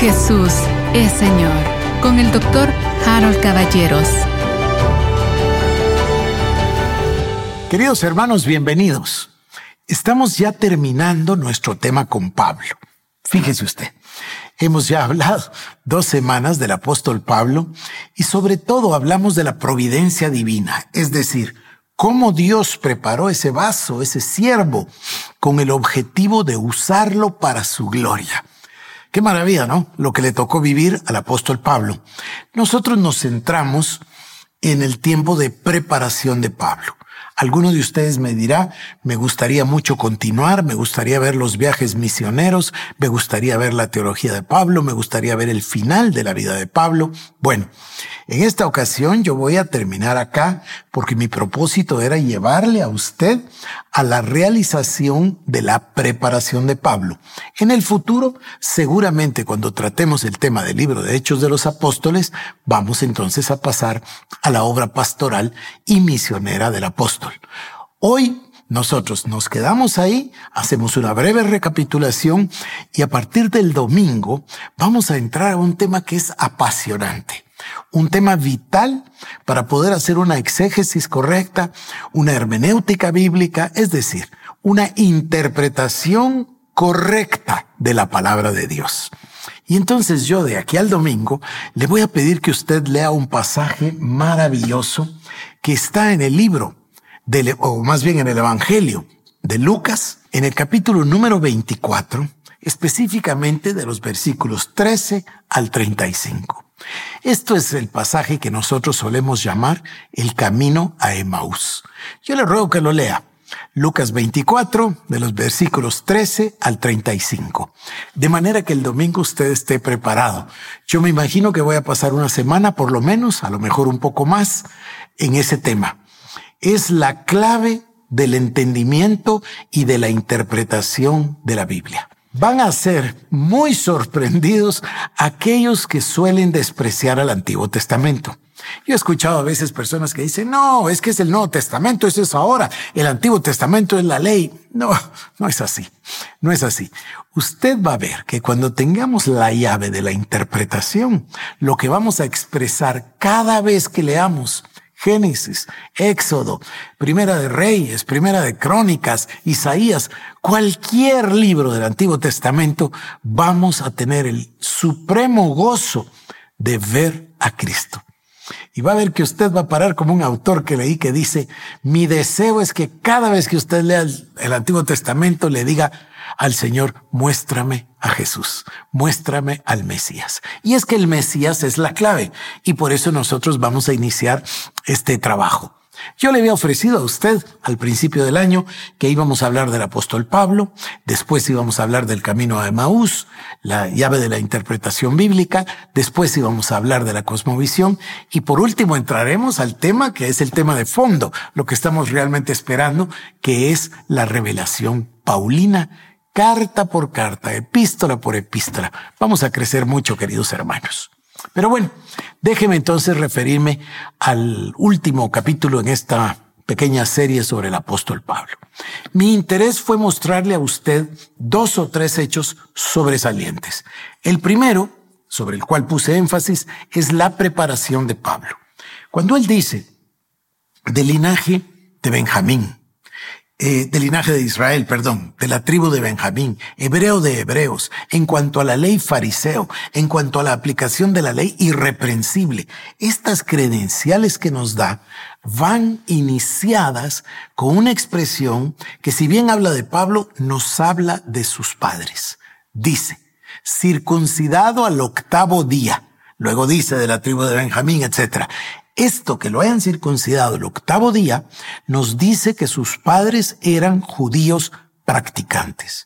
Jesús es Señor con el doctor Harold Caballeros. Queridos hermanos, bienvenidos. Estamos ya terminando nuestro tema con Pablo. Fíjese usted, hemos ya hablado dos semanas del apóstol Pablo y sobre todo hablamos de la providencia divina, es decir, cómo Dios preparó ese vaso, ese siervo, con el objetivo de usarlo para su gloria. Qué maravilla, ¿no? Lo que le tocó vivir al apóstol Pablo. Nosotros nos centramos en el tiempo de preparación de Pablo. Alguno de ustedes me dirá, me gustaría mucho continuar, me gustaría ver los viajes misioneros, me gustaría ver la teología de Pablo, me gustaría ver el final de la vida de Pablo. Bueno, en esta ocasión yo voy a terminar acá porque mi propósito era llevarle a usted a la realización de la preparación de Pablo. En el futuro, seguramente cuando tratemos el tema del libro de Hechos de los Apóstoles, vamos entonces a pasar a la obra pastoral y misionera del apóstol. Hoy nosotros nos quedamos ahí, hacemos una breve recapitulación y a partir del domingo vamos a entrar a un tema que es apasionante un tema vital para poder hacer una exégesis correcta, una hermenéutica bíblica, es decir, una interpretación correcta de la palabra de Dios. Y entonces yo de aquí al domingo le voy a pedir que usted lea un pasaje maravilloso que está en el libro, o más bien en el Evangelio de Lucas, en el capítulo número 24, específicamente de los versículos 13 al 35. Esto es el pasaje que nosotros solemos llamar el camino a Emaús. Yo le ruego que lo lea. Lucas 24, de los versículos 13 al 35. De manera que el domingo usted esté preparado. Yo me imagino que voy a pasar una semana, por lo menos, a lo mejor un poco más, en ese tema. Es la clave del entendimiento y de la interpretación de la Biblia. Van a ser muy sorprendidos aquellos que suelen despreciar al Antiguo Testamento. Yo he escuchado a veces personas que dicen, no, es que es el Nuevo Testamento, eso es ahora, el Antiguo Testamento es la ley. No, no es así, no es así. Usted va a ver que cuando tengamos la llave de la interpretación, lo que vamos a expresar cada vez que leamos Génesis, Éxodo, Primera de Reyes, Primera de Crónicas, Isaías, cualquier libro del Antiguo Testamento, vamos a tener el supremo gozo de ver a Cristo. Y va a ver que usted va a parar como un autor que leí que dice, mi deseo es que cada vez que usted lea el, Antiguo Testamento le diga, al Señor, muéstrame a Jesús, muéstrame al Mesías. Y es que el Mesías es la clave y por eso nosotros vamos a iniciar este trabajo. Yo le había ofrecido a usted al principio del año que íbamos a hablar del apóstol Pablo, después íbamos a hablar del camino a Emaús, la llave de la interpretación bíblica, después íbamos a hablar de la cosmovisión y por último entraremos al tema que es el tema de fondo, lo que estamos realmente esperando, que es la revelación paulina carta por carta, epístola por epístola. Vamos a crecer mucho, queridos hermanos. Pero bueno, déjeme entonces referirme al último capítulo en esta pequeña serie sobre el apóstol Pablo. Mi interés fue mostrarle a usted dos o tres hechos sobresalientes. El primero, sobre el cual puse énfasis, es la preparación de Pablo. Cuando él dice, del linaje de Benjamín, eh, del linaje de Israel, perdón, de la tribu de Benjamín, hebreo de hebreos, en cuanto a la ley fariseo, en cuanto a la aplicación de la ley irreprensible. Estas credenciales que nos da van iniciadas con una expresión que si bien habla de Pablo, nos habla de sus padres. Dice, circuncidado al octavo día. Luego dice de la tribu de Benjamín, etc. Esto que lo hayan circuncidado el octavo día nos dice que sus padres eran judíos practicantes.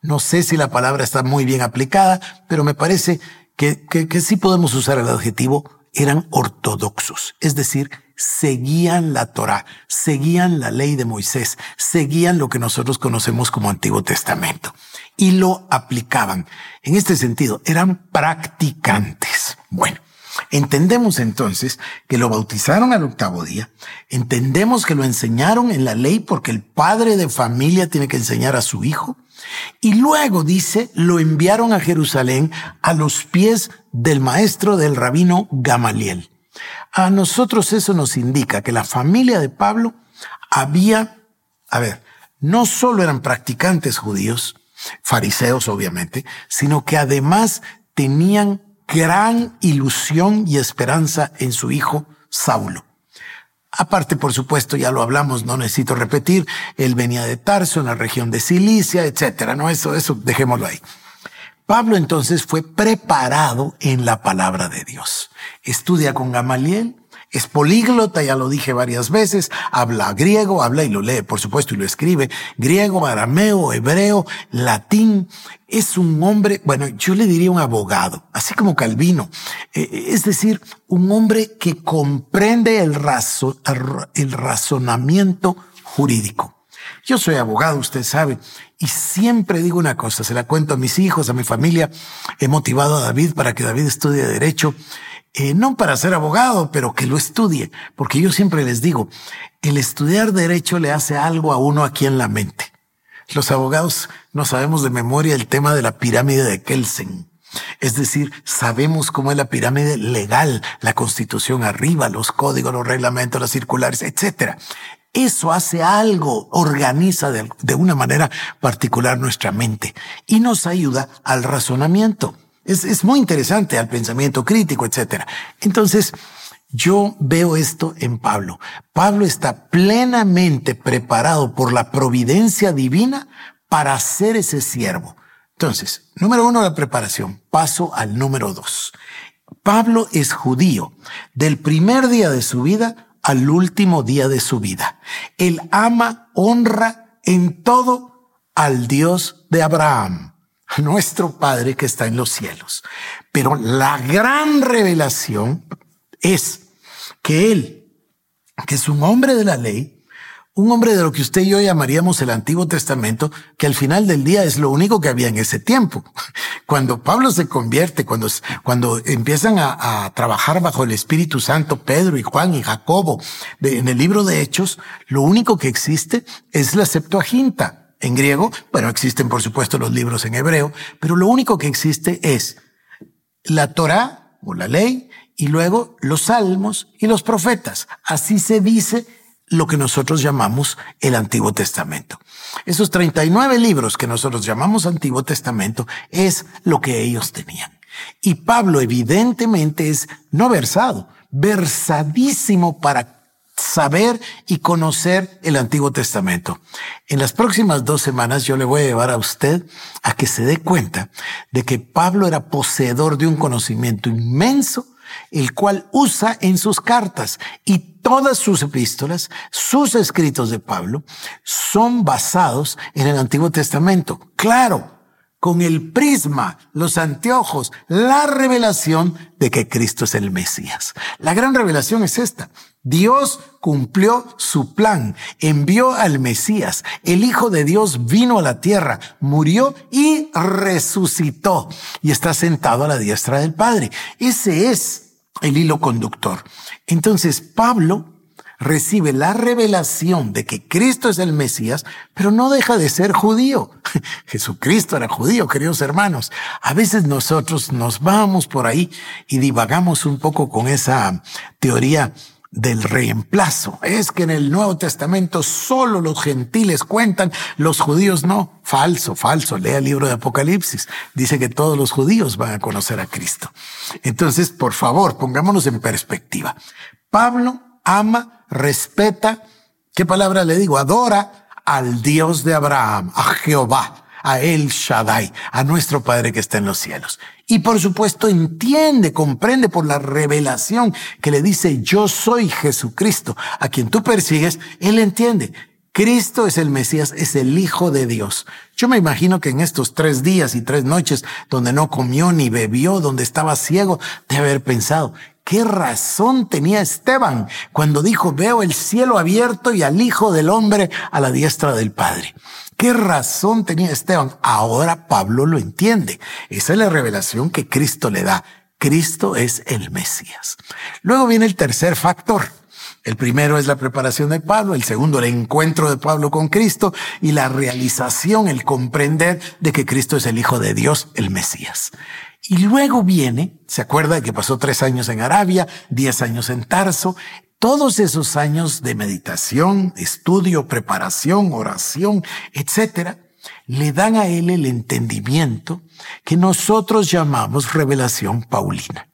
No sé si la palabra está muy bien aplicada, pero me parece que, que, sí podemos usar el adjetivo eran ortodoxos, es decir, seguían la Torah, seguían la ley de Moisés, seguían lo que nosotros conocemos como Antiguo Testamento y lo aplicaban. En este sentido, eran practicantes. Bueno, Entendemos entonces que lo bautizaron al octavo día, entendemos que lo enseñaron en la ley porque el padre de familia tiene que enseñar a su hijo, Y luego dice, lo enviaron a Jerusalén a los pies del maestro del rabino Gamaliel. A nosotros eso nos indica que la familia de Pablo había, a ver, no solo eran practicantes judíos, fariseos obviamente, sino que además tenían gran ilusión y esperanza en su hijo Saulo. Aparte, por supuesto, ya lo hablamos, no necesito repetir, él venía de Tarso, en la región de Cilicia, etcétera, no, eso, eso, dejémoslo ahí. Pablo entonces fue preparado en la palabra de Dios. Estudia con Gamaliel, es políglota, ya lo dije varias veces, habla griego, habla y lo lee, por supuesto, y lo escribe, griego, arameo, hebreo, latín. Es un hombre, bueno, yo le diría un abogado, así como Calvino. Eh, es decir, un hombre que comprende el razonamiento jurídico. Yo soy abogado, usted sabe, y siempre digo una cosa, se la cuento a mis hijos, a mi familia, he motivado a David para que David estudie derecho eh, no para ser abogado, pero que lo estudie, porque yo siempre les digo, el estudiar derecho le hace algo a uno aquí en la mente. Los abogados no sabemos de memoria el tema de la pirámide de Kelsen. Es decir, sabemos cómo es la pirámide legal, la constitución arriba, los códigos, los reglamentos, las circulares, etcétera. Eso hace algo, organiza de, de una manera particular nuestra mente y nos ayuda al razonamiento. Es, muy interesante al pensamiento crítico, etc. Entonces, yo veo esto en Pablo. Pablo está plenamente preparado por la providencia divina para ser ese siervo. Entonces, número uno, la preparación. Paso al número dos. Pablo es judío del primer día de su vida al último día de su vida. Él ama, honra en todo al Dios de Abraham nuestro Padre que está en los cielos. Pero la gran revelación es que Él, que es un hombre de la ley, un hombre de lo que usted y yo llamaríamos el Antiguo Testamento, que al final del día es lo único que había en ese tiempo. Cuando Pablo se convierte, cuando, cuando empiezan a, a trabajar bajo el Espíritu Santo, Pedro y Juan y Jacobo, en el libro de Hechos, lo único que existe es la Septuaginta en griego. Bueno, existen por supuesto los libros en hebreo, pero lo único que existe es la Torah o la ley y luego los salmos y los profetas. Así se dice lo que nosotros llamamos el Antiguo Testamento. Esos 39 libros que nosotros llamamos Antiguo Testamento es lo que ellos tenían. Y Pablo evidentemente es no versado, versadísimo para saber y conocer el Antiguo Testamento. En las próximas dos semanas yo le voy a llevar a usted a que se dé cuenta de que Pablo era poseedor de un conocimiento inmenso, el cual usa en sus cartas y todas sus epístolas, sus escritos de Pablo, son basados en el Antiguo Testamento. Claro, con el prisma, los anteojos, la revelación de que Cristo es el Mesías. La gran revelación es esta. Dios cumplió su plan, envió al Mesías, el Hijo de Dios vino a la tierra, murió y resucitó y está sentado a la diestra del Padre. Ese es el hilo conductor. Entonces Pablo recibe la revelación de que Cristo es el Mesías, pero no deja de ser judío. Jesucristo era judío, queridos hermanos. A veces nosotros nos vamos por ahí y divagamos un poco con esa teoría del reemplazo. Es que en el Nuevo Testamento solo los gentiles cuentan, los judíos no. Falso, falso. Lea el libro de Apocalipsis. Dice que todos los judíos van a conocer a Cristo. Entonces, por favor, pongámonos en perspectiva. Pablo ama, respeta, ¿qué palabra le digo? Adora al Dios de Abraham, a Jehová a El Shaddai, a nuestro Padre que está en los cielos. Y por supuesto entiende, comprende por la revelación que le dice, yo soy Jesucristo, a quien tú persigues, él entiende. Cristo es el Mesías, es el Hijo de Dios. Yo me imagino que en estos tres días y tres noches donde no comió ni bebió, donde estaba ciego, de haber pensado, ¿qué razón tenía Esteban cuando dijo, veo el cielo abierto y al Hijo del Hombre a la diestra del Padre? ¿Qué razón tenía Esteban? Ahora Pablo lo entiende. Esa es la revelación que Cristo le da. Cristo es el Mesías. Luego viene el tercer factor. El primero es la preparación de Pablo, el segundo el encuentro de Pablo con Cristo y la realización, el comprender de que Cristo es el Hijo de Dios, el Mesías. Y luego viene, se acuerda que pasó tres años en Arabia, diez años en Tarso, todos esos años de meditación, estudio, preparación, oración, etcétera, le dan a él el entendimiento que nosotros llamamos revelación paulina.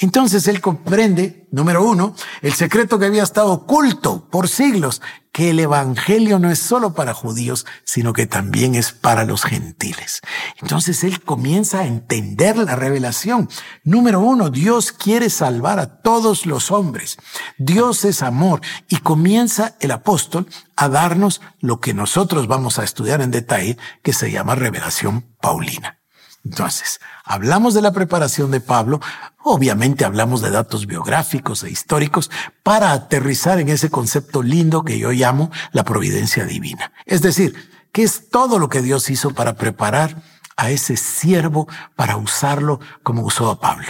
Entonces él comprende, número uno, el secreto que había estado oculto por siglos, que el Evangelio no es solo para judíos, sino que también es para los gentiles. Entonces él comienza a entender la revelación. Número uno, Dios quiere salvar a todos los hombres. Dios es amor y comienza el apóstol a darnos lo que nosotros vamos a estudiar en detalle, que se llama revelación paulina. Entonces, hablamos de la preparación de Pablo, obviamente hablamos de datos biográficos e históricos para aterrizar en ese concepto lindo que yo llamo la providencia divina. Es decir, que es todo lo que Dios hizo para preparar a ese siervo para usarlo como usó a Pablo.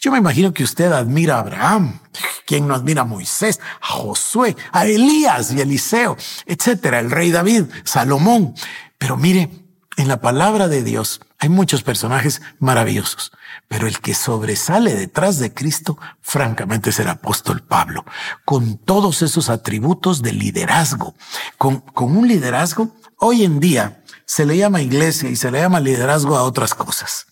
Yo me imagino que usted admira a Abraham, quien no admira a Moisés, a Josué, a Elías y Eliseo, etcétera, el rey David, Salomón. Pero mire, en la palabra de Dios hay muchos personajes maravillosos, pero el que sobresale detrás de Cristo, francamente, es el apóstol Pablo, con todos esos atributos de liderazgo, con, con un liderazgo, hoy en día se le llama iglesia y se le llama liderazgo a otras cosas,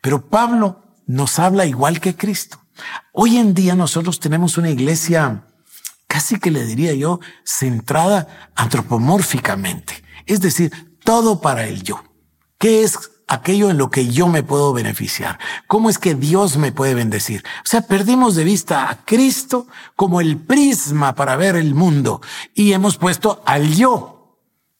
pero Pablo nos habla igual que Cristo. Hoy en día nosotros tenemos una iglesia casi que le diría yo, centrada antropomórficamente. Es decir, todo para el yo. ¿Qué es aquello en lo que yo me puedo beneficiar? ¿Cómo es que Dios me puede bendecir? O sea, perdimos de vista a Cristo como el prisma para ver el mundo y hemos puesto al yo.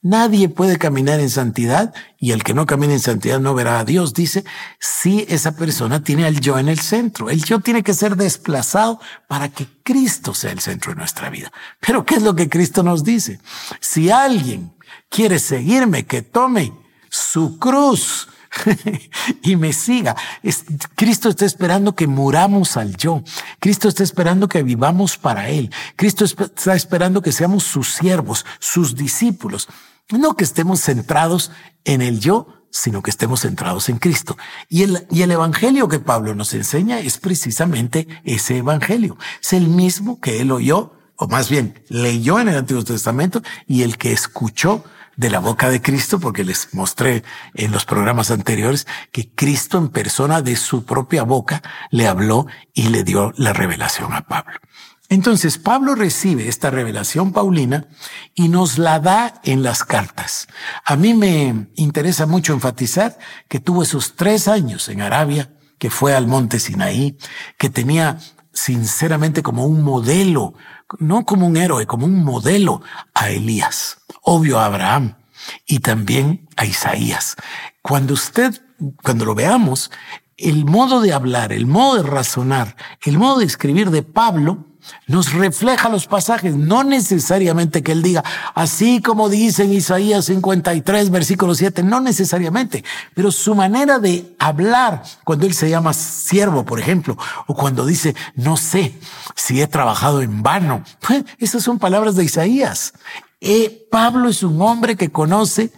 Nadie puede caminar en santidad y el que no camina en santidad no verá a Dios, dice, si esa persona tiene al yo en el centro. El yo tiene que ser desplazado para que Cristo sea el centro de nuestra vida. Pero ¿qué es lo que Cristo nos dice? Si alguien quiere seguirme, que tome su cruz y me siga. Cristo está esperando que muramos al yo. Cristo está esperando que vivamos para Él. Cristo está esperando que seamos sus siervos, sus discípulos. No que estemos centrados en el yo, sino que estemos centrados en Cristo. Y el, y el evangelio que Pablo nos enseña es precisamente ese evangelio. Es el mismo que él oyó, o más bien leyó en el Antiguo Testamento y el que escuchó de la boca de Cristo, porque les mostré en los programas anteriores que Cristo en persona de su propia boca le habló y le dio la revelación a Pablo. Entonces Pablo recibe esta revelación paulina y nos la da en las cartas. A mí me interesa mucho enfatizar que tuvo esos tres años en Arabia, que fue al monte Sinaí, que tenía sinceramente como un modelo, no como un héroe, como un modelo a Elías, obvio a Abraham y también a Isaías. Cuando usted, cuando lo veamos, el modo de hablar, el modo de razonar, el modo de escribir de Pablo nos refleja los pasajes, no necesariamente que él diga, así como dice en Isaías 53, versículo 7, no necesariamente, pero su manera de hablar, cuando él se llama siervo, por ejemplo, o cuando dice, no sé si he trabajado en vano, esas son palabras de Isaías. Eh, Pablo es un hombre que conoce,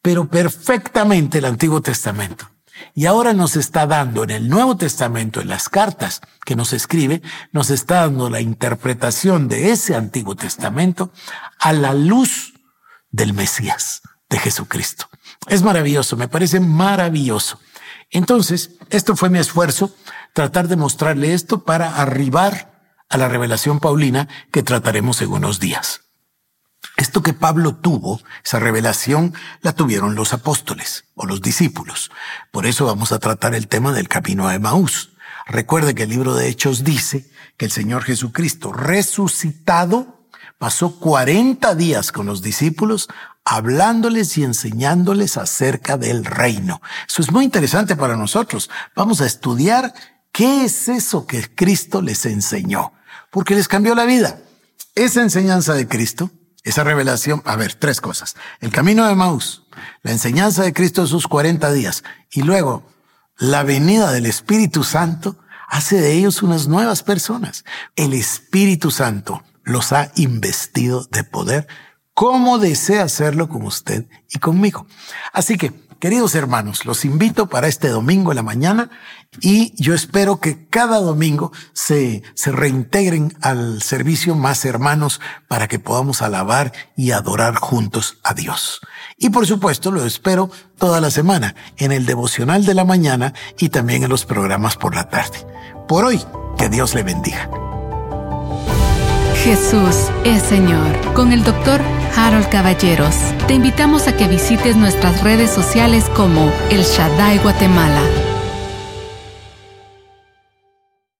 pero perfectamente el Antiguo Testamento. Y ahora nos está dando en el Nuevo Testamento, en las cartas que nos escribe, nos está dando la interpretación de ese Antiguo Testamento a la luz del Mesías, de Jesucristo. Es maravilloso, me parece maravilloso. Entonces, esto fue mi esfuerzo, tratar de mostrarle esto para arribar a la revelación paulina que trataremos en unos días. Esto que Pablo tuvo, esa revelación, la tuvieron los apóstoles o los discípulos. Por eso vamos a tratar el tema del camino a Emaús. Recuerde que el libro de Hechos dice que el Señor Jesucristo resucitado pasó 40 días con los discípulos hablándoles y enseñándoles acerca del reino. Eso es muy interesante para nosotros. Vamos a estudiar qué es eso que Cristo les enseñó, porque les cambió la vida. Esa enseñanza de Cristo esa revelación, a ver, tres cosas. El camino de Maús, la enseñanza de Cristo de sus 40 días y luego la venida del Espíritu Santo hace de ellos unas nuevas personas. El Espíritu Santo los ha investido de poder, como desea hacerlo con usted y conmigo. Así que, queridos hermanos, los invito para este domingo en la mañana y yo espero que cada domingo se, se reintegren al servicio más hermanos para que podamos alabar y adorar juntos a Dios. Y por supuesto lo espero toda la semana en el devocional de la mañana y también en los programas por la tarde. Por hoy, que Dios le bendiga. Jesús es Señor. Con el doctor Harold Caballeros, te invitamos a que visites nuestras redes sociales como El Shaddai Guatemala